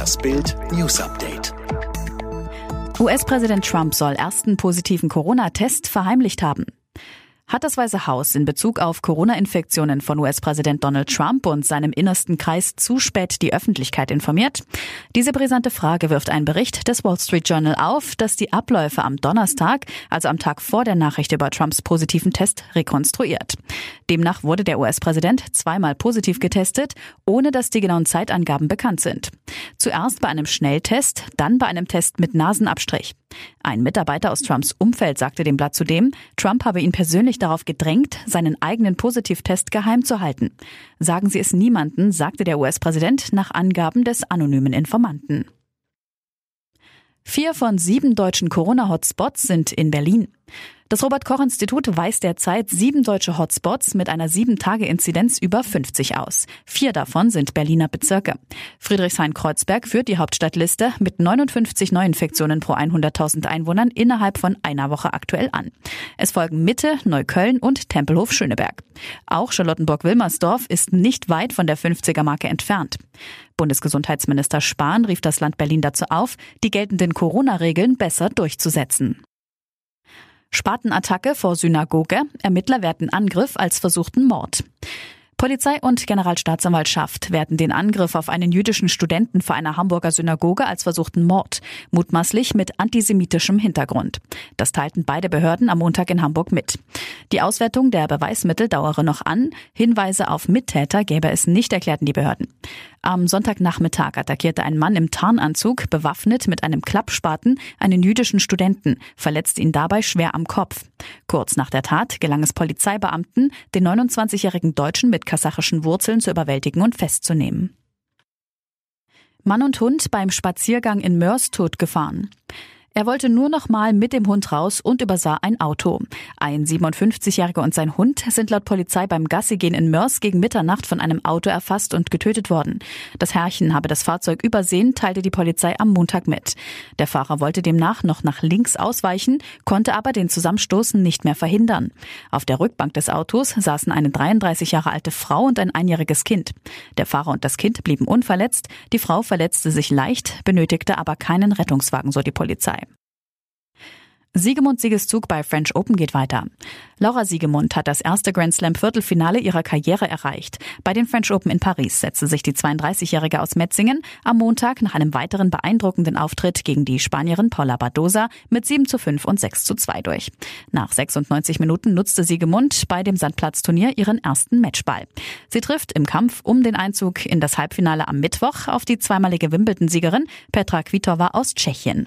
Das Bild News Update. US-Präsident Trump soll ersten positiven Corona-Test verheimlicht haben. Hat das Weiße Haus in Bezug auf Corona-Infektionen von US-Präsident Donald Trump und seinem innersten Kreis zu spät die Öffentlichkeit informiert? Diese brisante Frage wirft ein Bericht des Wall Street Journal auf, dass die Abläufe am Donnerstag, also am Tag vor der Nachricht über Trumps positiven Test, rekonstruiert. Demnach wurde der US-Präsident zweimal positiv getestet, ohne dass die genauen Zeitangaben bekannt sind. Zuerst bei einem Schnelltest, dann bei einem Test mit Nasenabstrich. Ein Mitarbeiter aus Trumps Umfeld sagte dem Blatt zudem, Trump habe ihn persönlich darauf gedrängt, seinen eigenen Positivtest geheim zu halten. Sagen Sie es niemanden, sagte der US-Präsident nach Angaben des anonymen Informanten. Vier von sieben deutschen Corona-Hotspots sind in Berlin. Das Robert-Koch-Institut weist derzeit sieben deutsche Hotspots mit einer sieben-Tage-Inzidenz über 50 aus. Vier davon sind Berliner Bezirke. Friedrichshain-Kreuzberg führt die Hauptstadtliste mit 59 Neuinfektionen pro 100.000 Einwohnern innerhalb von einer Woche aktuell an. Es folgen Mitte, Neukölln und Tempelhof-Schöneberg. Auch Charlottenburg-Wilmersdorf ist nicht weit von der 50er-Marke entfernt. Bundesgesundheitsminister Spahn rief das Land Berlin dazu auf, die geltenden Corona-Regeln besser durchzusetzen. Spatenattacke vor Synagoge. Ermittler werten Angriff als versuchten Mord. Polizei und Generalstaatsanwaltschaft werten den Angriff auf einen jüdischen Studenten vor einer Hamburger Synagoge als versuchten Mord, mutmaßlich mit antisemitischem Hintergrund. Das teilten beide Behörden am Montag in Hamburg mit. Die Auswertung der Beweismittel dauere noch an. Hinweise auf Mittäter gäbe es nicht, erklärten die Behörden. Am Sonntagnachmittag attackierte ein Mann im Tarnanzug, bewaffnet mit einem Klappspaten, einen jüdischen Studenten, verletzte ihn dabei schwer am Kopf. Kurz nach der Tat gelang es Polizeibeamten, den 29-jährigen Deutschen mit kasachischen Wurzeln zu überwältigen und festzunehmen. Mann und Hund beim Spaziergang in Mörs totgefahren. Er wollte nur noch mal mit dem Hund raus und übersah ein Auto. Ein 57-Jähriger und sein Hund sind laut Polizei beim Gassigehen in Mörs gegen Mitternacht von einem Auto erfasst und getötet worden. Das Herrchen habe das Fahrzeug übersehen, teilte die Polizei am Montag mit. Der Fahrer wollte demnach noch nach links ausweichen, konnte aber den Zusammenstoßen nicht mehr verhindern. Auf der Rückbank des Autos saßen eine 33 Jahre alte Frau und ein einjähriges Kind. Der Fahrer und das Kind blieben unverletzt, die Frau verletzte sich leicht, benötigte aber keinen Rettungswagen, so die Polizei. Siegemund Siegeszug bei French Open geht weiter. Laura Siegemund hat das erste Grand Slam Viertelfinale ihrer Karriere erreicht. Bei den French Open in Paris setzte sich die 32-Jährige aus Metzingen am Montag nach einem weiteren beeindruckenden Auftritt gegen die Spanierin Paula Badosa mit 7 zu 5 und 6 zu 2 durch. Nach 96 Minuten nutzte Siegemund bei dem Sandplatzturnier ihren ersten Matchball. Sie trifft im Kampf um den Einzug in das Halbfinale am Mittwoch auf die zweimalige Wimbledon-Siegerin Petra Kvitova aus Tschechien.